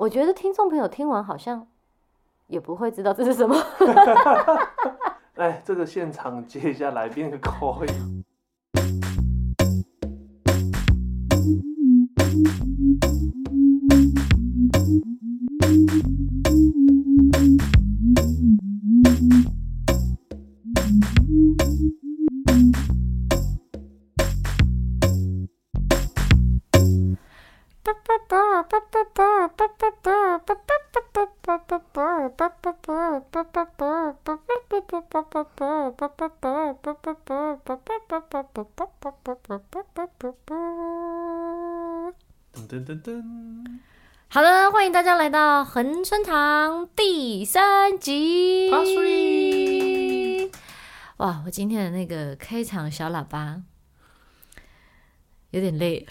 我觉得听众朋友听完好像也不会知道这是什么。来，这个现场接一下来宾的口音。噔噔噔噔好的，欢迎大家来到恒春堂第三集。哇，我今天的那个开场小喇叭。有点累，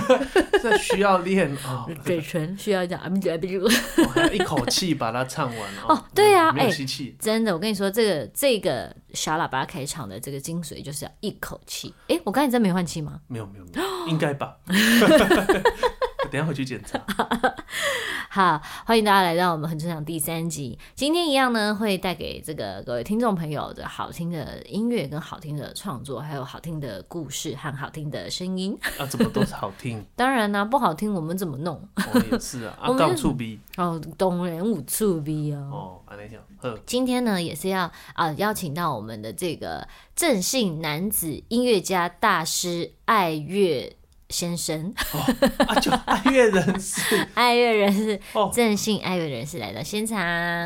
这需要练啊，嘴唇需要讲啊，还要一口气把它唱完 哦。对呀，哎，真的，我跟你说，这个这个小喇叭开场的这个精髓就是要一口气。哎，我刚才真没换气吗？没有，没有，没有，应该吧。等下回去检查。好，欢迎大家来到我们恒春堂第三集。今天一样呢，会带给这个各位听众朋友的好听的音乐、跟好听的创作，还有好听的故事和好听的声音。啊，怎么都是好听？当然啦、啊，不好听我们怎么弄？哦，也是啊，啊，告触逼哦，懂人五处逼哦。哦，安尼讲。今天呢，也是要啊邀请到我们的这个郑姓男子音乐家大师爱乐。先生，哦、啊，就爱乐人士，爱乐人士，正信爱乐人士来到现场，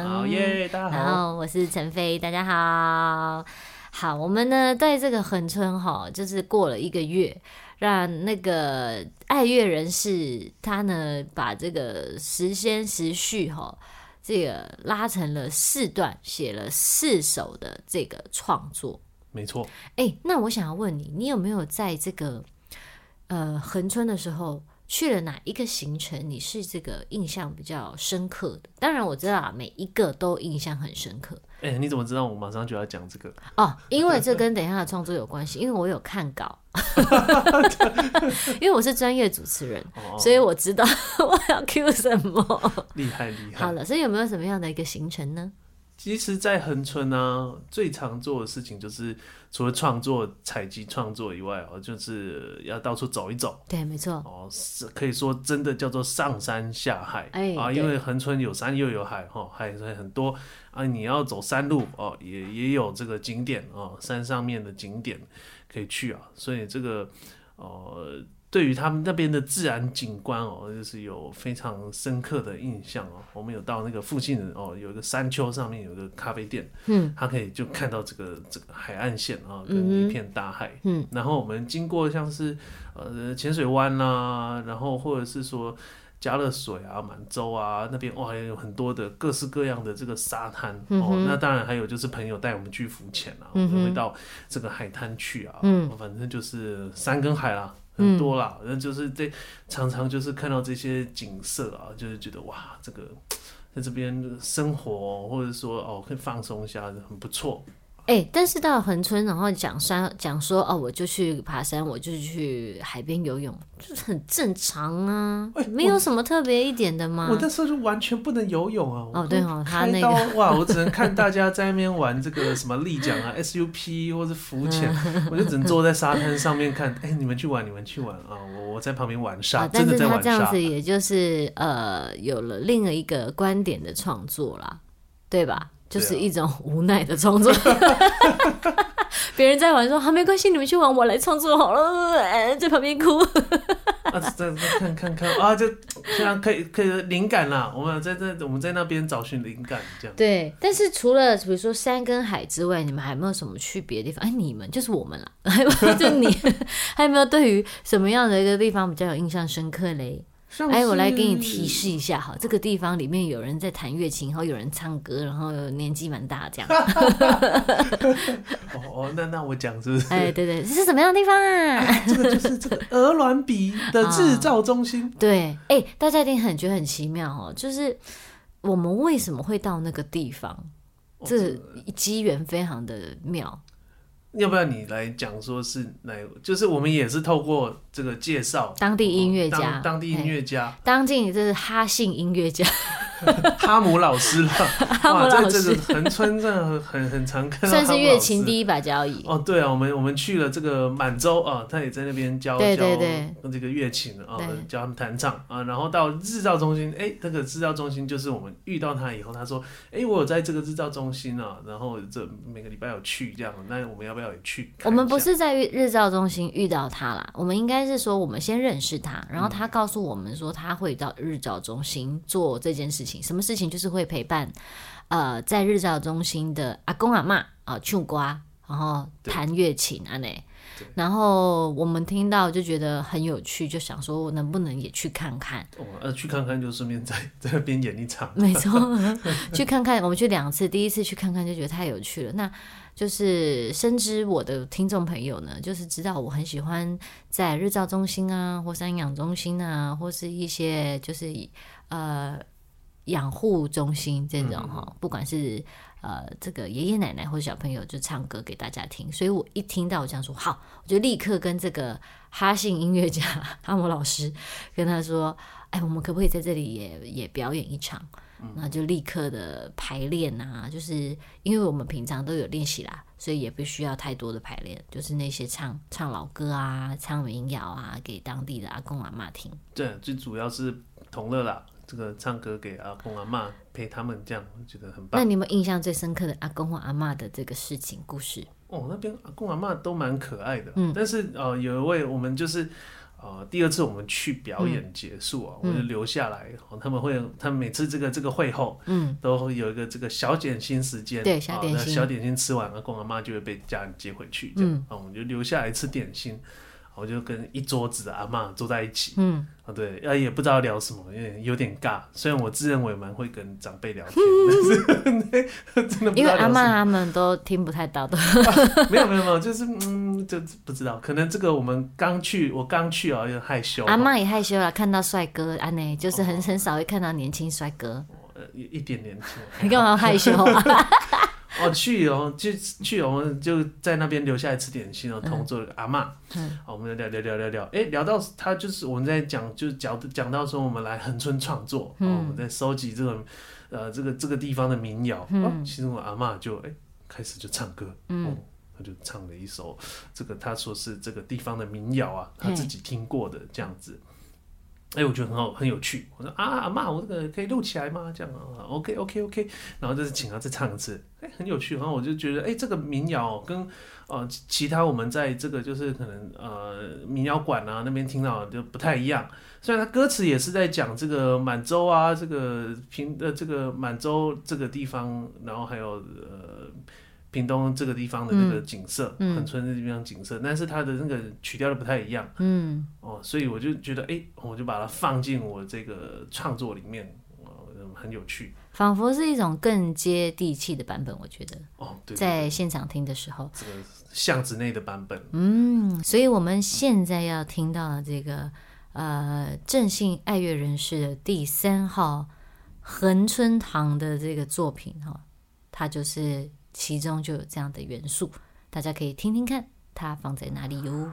好耶，大家好，然后我是陈飞，大家好，好，我们呢在这个恒春哈，就是过了一个月，让那个爱乐人士他呢把这个时间时序哈，这个拉成了四段，写了四首的这个创作，没错，哎、欸，那我想要问你，你有没有在这个？呃，横春的时候去了哪一个行程？你是这个印象比较深刻的？当然我知道啊，每一个都印象很深刻。哎、欸，你怎么知道我马上就要讲这个？哦，因为这跟等一下的创作有关系，因为我有看稿，因为我是专业主持人，哦、所以我知道 我要 cue 什么。厉害厉害。好了，所以有没有什么样的一个行程呢？其实，在恒春呢，最常做的事情就是除了创作、采集创作以外哦，就是要到处走一走。对，没错。哦，是可以说真的叫做上山下海。哎，啊，因为恒春有山又有海，哈，海很多啊。你要走山路哦，也也有这个景点哦，山上面的景点可以去啊。所以这个，呃。对于他们那边的自然景观哦，就是有非常深刻的印象哦。我们有到那个附近哦，有一个山丘上面有一个咖啡店，嗯，它可以就看到这个这个海岸线啊，跟一片大海，嗯。然后我们经过像是呃浅水湾啦，然后或者是说佳乐水啊、满洲啊那边哇，有很多的各式各样的这个沙滩哦。那当然还有就是朋友带我们去浮潜啊，我们会到这个海滩去啊，嗯，反正就是山跟海啦。很多啦，那、嗯、就是这常常就是看到这些景色啊，就是觉得哇，这个在这边生活或者说哦，可以放松一下，很不错。哎、欸，但是到恒春，然后讲山，讲说哦，我就去爬山，我就去海边游泳，就是很正常啊，欸、没有什么特别一点的吗？我那时候就完全不能游泳啊！哦，对哦，他那个哇，我只能看大家在那边玩这个什么立桨啊、SUP 或者浮潜，我就只能坐在沙滩上面看。哎、欸，你们去玩，你们去玩啊！我我在旁边玩沙，真的在玩沙。但是他这样子，也就是呃，有了另一个观点的创作啦，对吧？就是一种无奈的创作，别人在玩说好没关系，你们去玩，我来创作好了，在旁边哭。啊，再再看看看啊，就这样可以可以灵感啦。我们在在我们在那边找寻灵感，这样。对，但是除了比如说山跟海之外，你们还有没有什么去别的地方？哎，你们就是我们啦，还有就你还有没有对于什么样的一个地方比较有印象深刻嘞？哎，我来给你提示一下哈，这个地方里面有人在弹乐琴，然后有人唱歌，然后年纪蛮大这样。哦，那那我讲是不是？哎，对对，这是什么样的地方啊？哎、这个就是这个鹅卵鼻的 制造中心。哦、对，哎，大家一定很觉得很奇妙哦，就是我们为什么会到那个地方？这机缘非常的妙。要不要你来讲？说是来，就是我们也是透过这个介绍当地音乐家，当地音乐家，当地这是哈信音乐家。哈姆老师了，哈姆老师，在这个恒春真的很很常看到。算是乐琴第一把交椅哦，对啊，我们我们去了这个满洲啊，他也在那边教教这个乐琴啊，教他们弹唱啊，然后到日照中心，哎，这个日照中心就是我们遇到他以后，他说，哎，我有在这个日照中心啊，然后这每个礼拜有去这样，那我们要不要也去？我们不是在日照中心遇到他啦，我们应该是说我们先认识他，然后他告诉我们说他会到日照中心做这件事情。什么事情就是会陪伴，呃，在日照中心的阿公阿嬷啊，唱瓜，然后弹乐琴啊，那，然后我们听到就觉得很有趣，就想说我能不能也去看看。哦，呃，去看看就顺便在在那边演一场。没错，去看看，我们去两次，第一次去看看就觉得太有趣了。那就是深知我的听众朋友呢，就是知道我很喜欢在日照中心啊，或山养中心啊，或是一些就是呃。养护中心这种哈，嗯、不管是呃这个爷爷奶奶或者小朋友，就唱歌给大家听。所以我一听到我这样说，好，我就立刻跟这个哈信音乐家哈姆老师跟他说，哎，我们可不可以在这里也也表演一场？那、嗯、就立刻的排练啊，就是因为我们平常都有练习啦，所以也不需要太多的排练，就是那些唱唱老歌啊，唱民谣啊，给当地的阿公阿妈听。对，最主要是同乐啦。这个唱歌给阿公阿妈陪他们，这样我觉得很棒。那你有没有印象最深刻的阿公或阿妈的这个事情故事？哦，那边阿公阿妈都蛮可爱的。嗯，但是呃，有一位我们就是呃第二次我们去表演结束啊，嗯、我就留下来。嗯、他们会，他们每次这个这个会后，嗯，都会有一个这个小点心时间。对，小点心。小点心吃完，阿公阿妈就会被家人接回去。这样，嗯，我们就留下来吃点心。我就跟一桌子的阿妈坐在一起，嗯，啊对，啊也不知道聊什么，因为有点尬。虽然我自认为蛮会跟长辈聊天，但是 真的因为阿妈他们都听不太到的。没有没有没有，就是嗯，就不知道，可能这个我们刚去，我刚去啊，有点害羞。阿妈也害羞了，看到帅哥，安内就是很很少会看到年轻帅哥。呃，一点点。你干嘛害羞啊？哦，去哦，就去哦，我们就在那边留下来吃点心哦，同桌的阿嬷，嗯，好，我们聊聊聊聊聊，哎，聊到他就是我们在讲，就是讲讲到说我们来恒村创作，嗯，我们在收集这个呃这个这个地方的民谣，嗯，其中我阿嬷就哎开始就唱歌，嗯，他就唱了一首这个他说是这个地方的民谣啊，他自己听过的这样子。哎，我觉得很好，很有趣。我说啊，阿嬷，我这个可以录起来吗？这样啊，OK，OK，OK。然后就是请他再唱一次，哎，很有趣。然后我就觉得，哎，这个民谣跟呃其他我们在这个就是可能呃民谣馆啊那边听到就不太一样。虽然他歌词也是在讲这个满洲啊，这个平呃这个满洲这个地方，然后还有呃。屏东这个地方的那个景色，恒、嗯、春这地方景色，嗯、但是它的那个曲调都不太一样，嗯，哦，所以我就觉得，哎、欸，我就把它放进我这个创作里面，哦，很有趣，仿佛是一种更接地气的版本，我觉得，哦，对，在现场听的时候，这个巷子内的版本，嗯，所以我们现在要听到的这个，呃，正信爱乐人士的第三号恒春堂的这个作品，哈，它就是。其中就有这样的元素，大家可以听听看，它放在哪里哟。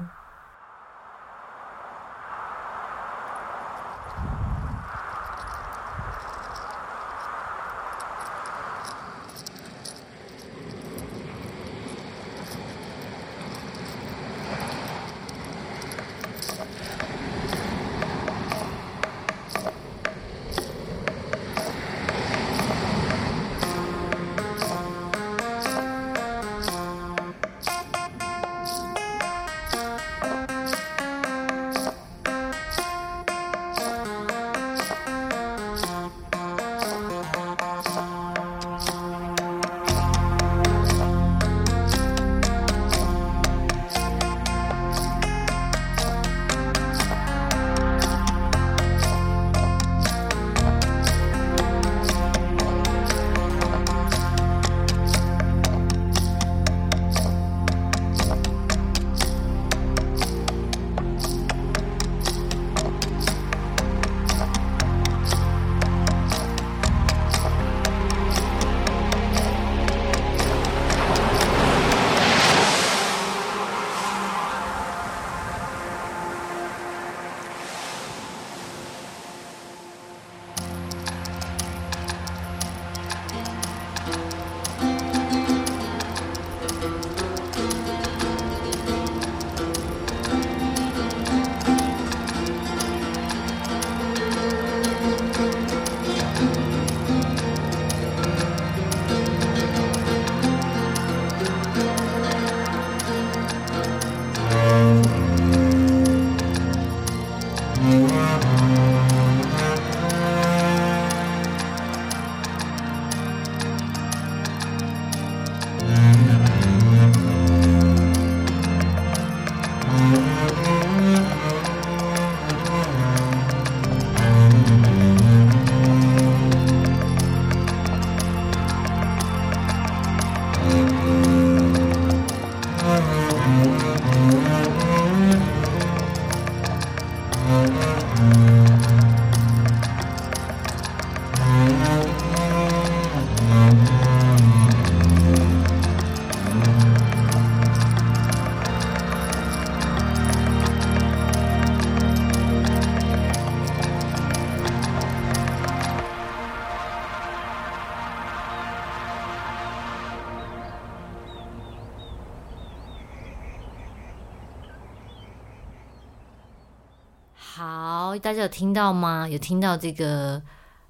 大家有听到吗？有听到这个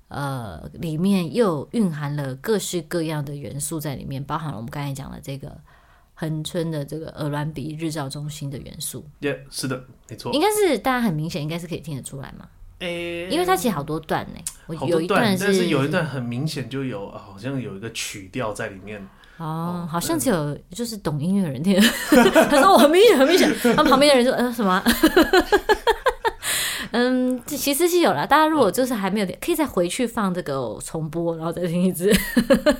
呃，里面又蕴含了各式各样的元素在里面，包含了我们刚才讲的这个恒春的这个鹅銮鼻日照中心的元素。耶、yeah，是的，没错，应该是大家很明显，应该是可以听得出来嘛。诶、欸，因为它其实好多段呢，我有一段是，但是有一段很明显就有，好像有一个曲调在里面。哦，好像只有就是懂音乐的人听。他说我很明显，很明显。他旁边的人说，嗯、呃，什么？嗯，其实是有了。大家如果就是还没有点，可以再回去放这个重播，然后再听一次。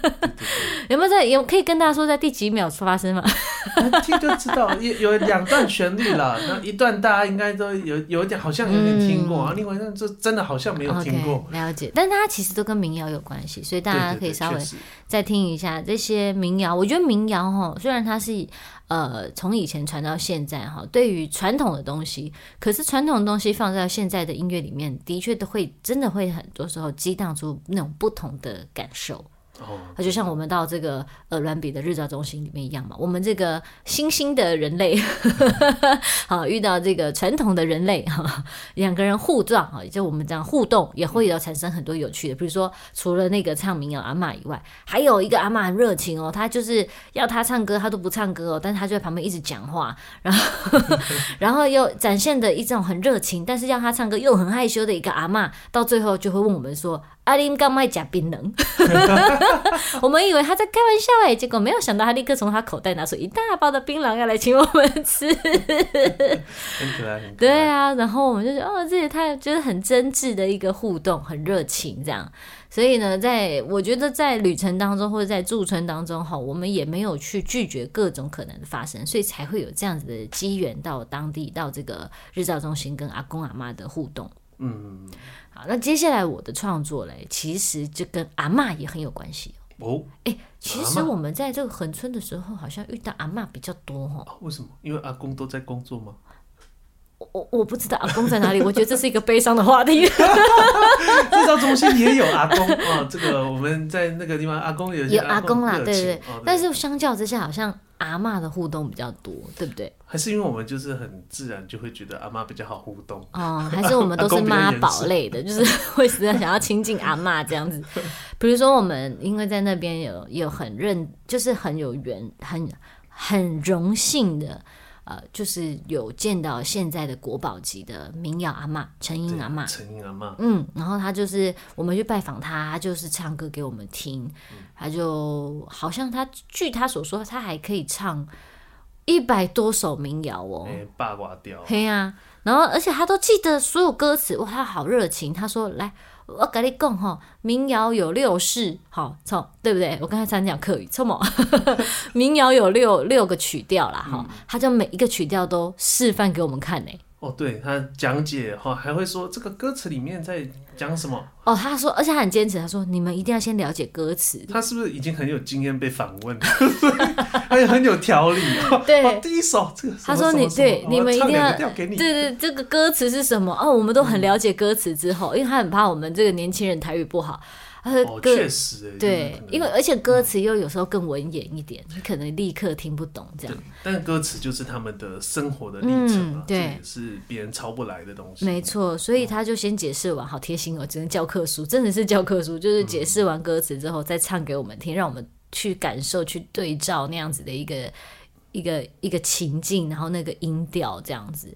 有没有在？有可以跟大家说在第几秒发生吗？听就知道，有有两段旋律啦。那一段大家应该都有有点，好像有点听过啊。另外一段就真的好像没有听过。Okay, 了解，但它其实都跟民谣有关系，所以大家可以稍微再听一下这些民谣。我觉得民谣哈，虽然它是。呃，从以前传到现在哈，对于传统的东西，可是传统的东西放在现在的音乐乐里面，的确都会真的会很多时候激荡出那种不同的感受。哦，就像我们到这个鹅銮鼻的日照中心里面一样嘛，我们这个新兴的人类，好遇到这个传统的人类哈，两个人互撞哈，就我们这样互动，也会有产生很多有趣的，比如说除了那个唱民谣阿嬷以外，还有一个阿嬷很热情哦，他就是要他唱歌，他都不唱歌哦，但是他就在旁边一直讲话，然 后然后又展现的一种很热情，但是要他唱歌又很害羞的一个阿嬷，到最后就会问我们说。阿林刚卖假槟榔，我们以为他在开玩笑哎，结果没有想到他立刻从他口袋拿出一大包的槟榔要来请我们吃，很可爱，很可爱。对啊，然后我们就觉得哦，这也太觉得很真挚的一个互动，很热情这样。所以呢，在我觉得在旅程当中或者在驻村当中哈，我们也没有去拒绝各种可能的发生，所以才会有这样子的机缘到当地到这个日照中心跟阿公阿妈的互动。嗯。好，那接下来我的创作嘞，其实就跟阿嬷也很有关系哦。哎、欸，其实我们在这个恒村的时候，好像遇到阿嬷比较多哈。为什么？因为阿公都在工作吗？我我不知道阿公在哪里，我觉得这是一个悲伤的话题。制造中心也有阿公哦，这个我们在那个地方，阿公有阿公有阿公啦，对对对。哦、对，但是相较之下，好像阿妈的互动比较多，对不对？还是因为我们就是很自然就会觉得阿妈比较好互动哦？还是我们都是妈宝类的，就是会实在想要亲近阿妈这样子。比如说我们因为在那边有有很认，就是很有缘，很很荣幸的。呃，就是有见到现在的国宝级的民谣阿嬷陈英阿嬷，陈英阿妈，嗯，然后他就是我们去拜访他，他就是唱歌给我们听，嗯、他就好像他据他所说，他还可以唱一百多首民谣哦，八卦调，嘿啊，然后而且他都记得所有歌词，哇，他好热情，他说来。我跟你讲哈，民谣有六式，好，从，对不对？我刚才才讲客语，错么？民谣有六六个曲调啦，哈、嗯，他就每一个曲调都示范给我们看呢。哦，对，他讲解哈，还会说这个歌词里面在讲什么。哦，他说，而且他很坚持，他说你们一定要先了解歌词。他是不是已经很有经验被访问？他也很有条理。对、哦，第一首这个，他说你对你们一定要对对，这个歌词是什么？哦，我们都很了解歌词之后、嗯，因为他很怕我们这个年轻人台语不好。哦，确实，对，因为而且歌词又有时候更文言一点，嗯，你可能立刻听不懂这样。但歌词就是他们的生活的历程啊，嗯，对，是别人抄不来的东西。没错，所以他就先解释完，好贴心哦，只能教科书，真的是教科书，就是解释完歌词之后再唱给我们听，让我们去感受、去对照那样子的一个一个一个情境，然后那个音调这样子。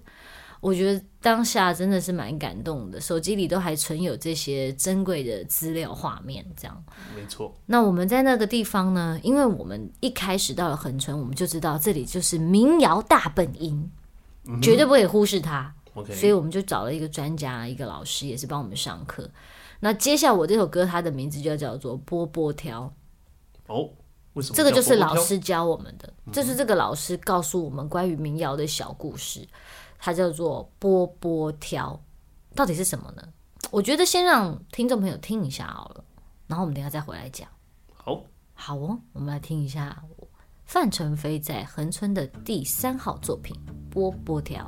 我觉得当下真的是蛮感动的，手机里都还存有这些珍贵的资料画面，这样。没错。那我们在那个地方呢？因为我们一开始到了恒村，我们就知道这里就是民谣大本营，嗯，绝对不可以忽视它。OK。所以我们就找了一个专家，一个老师，也是帮我们上课。那接下来我这首歌，它的名字就叫做《波波挑》。哦，为什么？这个就是老师教我们的，这，就是这个老师告诉我们关于民谣的小故事。它叫做波波条，到底是什么呢？我觉得先让听众朋友听一下好了，然后我们等一下再回来讲。好，好哦，我们来听一下范成飞在恒春的第三号作品《波波挑》。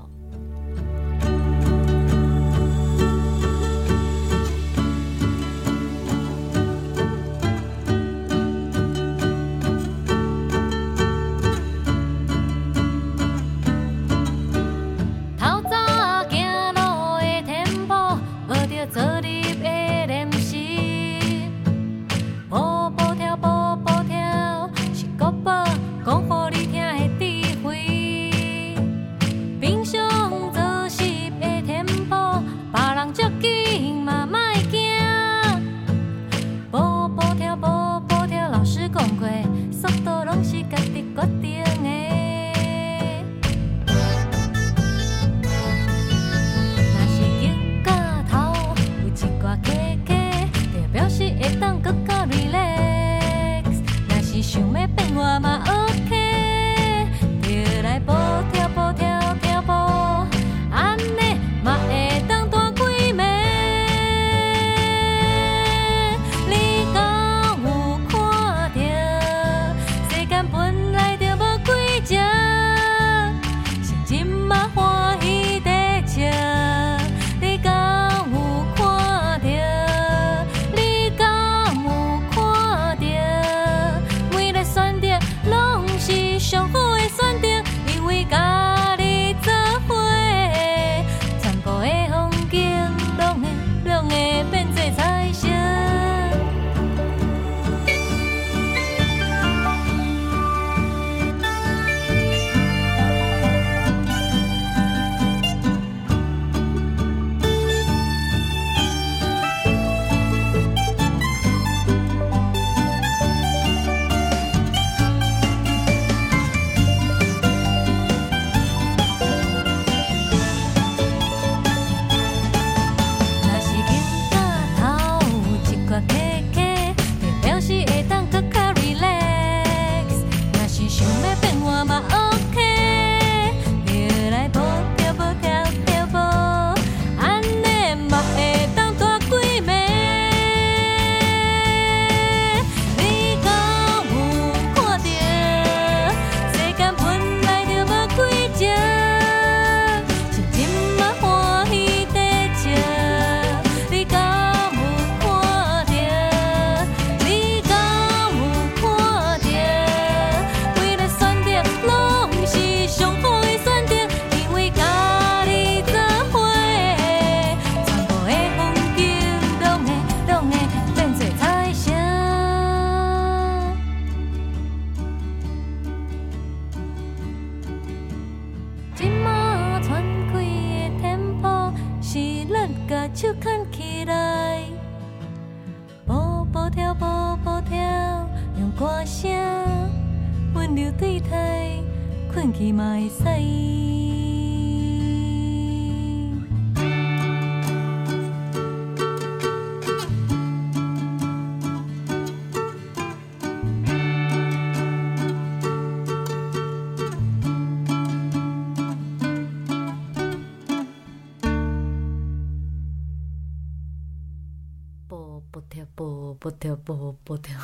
波跳不不跳不不跳，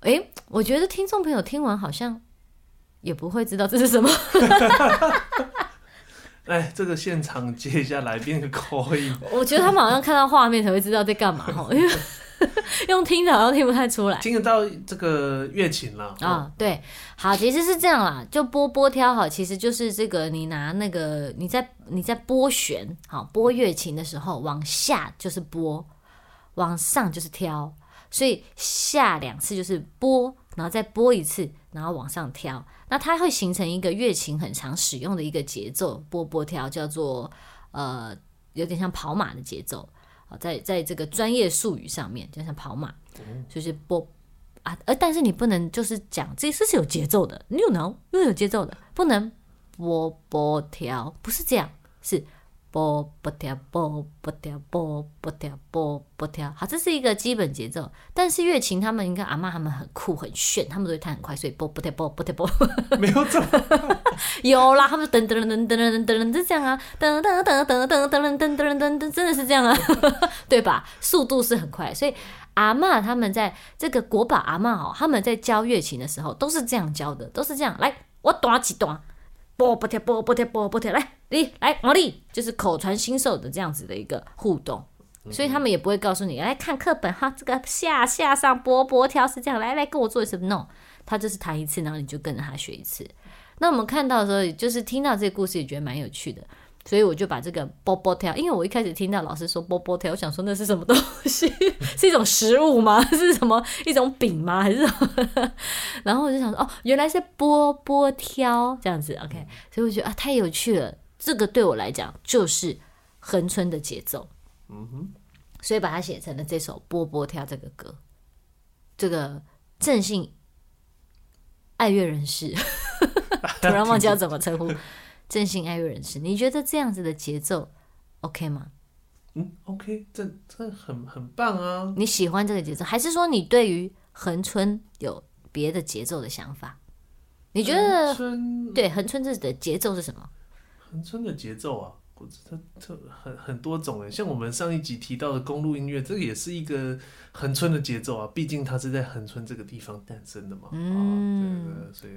哎，我觉得听众朋友听完好像也不会知道这是什么。哎，这个现场接一下来宾的口音，我觉得他们好像看到画面才会知道在干嘛，因为 用听的好像听不太出来。听得到这个乐琴了啊、哦？对，好，其实是这样啦，就拨拨挑好，其实就是这个，你拿那个你在你在拨弦好拨乐琴的时候，往下就是拨。往上就是挑，所以下两次就是拨，然后再拨一次，然后往上挑，那它会形成一个乐琴很常使用的一个节奏，拨拨挑叫做呃，有点像跑马的节奏啊，在在这个专业术语上面就像跑马，就是波啊，呃，但是你不能就是讲这是是有节奏的，you know，又有节奏的，不能波波跳，不是这样，是。波波跳，波波跳，波波跳，波波跳。好，这是一个基本节奏。但是乐琴他们应该阿嬷他们很酷很炫，他们都会弹很快，所以波波跳，波波跳，波。没有这么有啦，他们噔噔噔噔噔噔噔就这样啊，噔噔噔噔噔噔噔噔噔噔噔，真的是这样啊，对吧？速度是很快，所以阿嬷他们在这个国宝阿嬷哦，他们在教乐琴的时候都是这样教的，都是这样。来，我短几段。波波跳，波波跳，波波跳，来，你来，毛利，就是口传心授的这样子的一个互动，所以他们也不会告诉你，来看课本哈，这个下下上波波跳是这样，来来跟我做一次？no，他就是弹一次，然后你就跟着他学一次。那我们看到的时候，就是听到这个故事也觉得蛮有趣的。所以我就把这个波波跳，因为我一开始听到老师说波波跳，我想说那是什么东西？是一种食物吗？是什么一种饼吗？还是什么？然后我就想说，哦，原来是波波挑这样子。OK，所以我觉得啊，太有趣了。这个对我来讲就是恒春的节奏。嗯哼，所以把它写成了这首波波跳这个歌。这个正性爱乐人士，突然忘记要怎么称呼。真心爱乐人士，你觉得这样子的节奏 OK 吗？嗯，OK，这这很很棒啊！你喜欢这个节奏，还是说你对于恒春有别的节奏的想法？你觉得春对恒春这的节奏是什么？横春的节奏啊，我这这很很多种诶，像我们上一集提到的公路音乐，这个也是一个恒春的节奏啊，毕竟它是在恒春这个地方诞生的嘛。嗯，这个所以。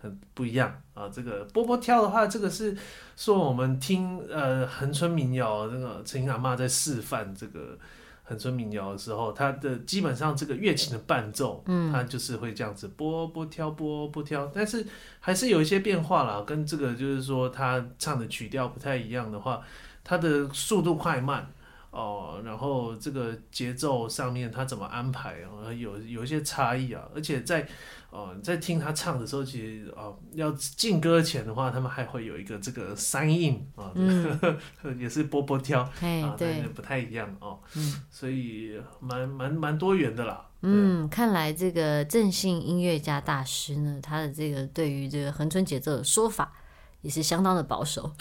很不一样啊！这个波波跳的话，这个是说我们听呃恒春民谣，那个陈阿妈在示范这个恒春民谣的时候，它的基本上这个乐器的伴奏，嗯，它就是会这样子波波跳波波跳，但是还是有一些变化啦，跟这个就是说他唱的曲调不太一样的话，它的速度快慢哦，然后这个节奏上面他怎么安排啊，有有一些差异啊，而且在。哦，在听他唱的时候，其实哦，要进歌前的话，他们还会有一个这个三印啊，嗯、也是波波挑啊，对，但是不太一样哦，嗯、所以蛮蛮蛮多元的啦。嗯，看来这个正信音乐家大师呢，他的这个对于这个横春节奏的说法。也是相当的保守，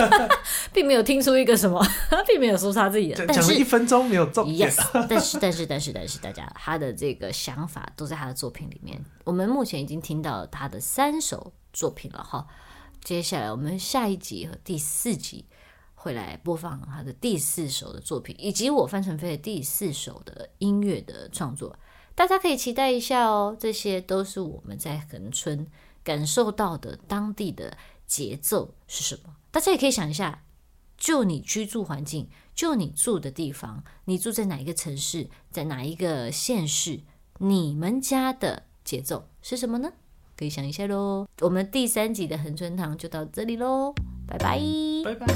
并没有听出一个什么，并没有说他自己的。讲了一分钟没有重点。Yes, 但是但是但是但是大家他的这个想法都在他的作品里面。我们目前已经听到他的三首作品了哈，接下来我们下一集和第四集会来播放他的第四首的作品，以及我范成飞的第四首的音乐的创作，大家可以期待一下哦。这些都是我们在恒春感受到的当地的。节奏是什么？大家也可以想一下，就你居住环境，就你住的地方，你住在哪一个城市，在哪一个县市？你们家的节奏是什么呢？可以想一下喽。我们第三集的恒春堂就到这里喽，拜拜，拜拜。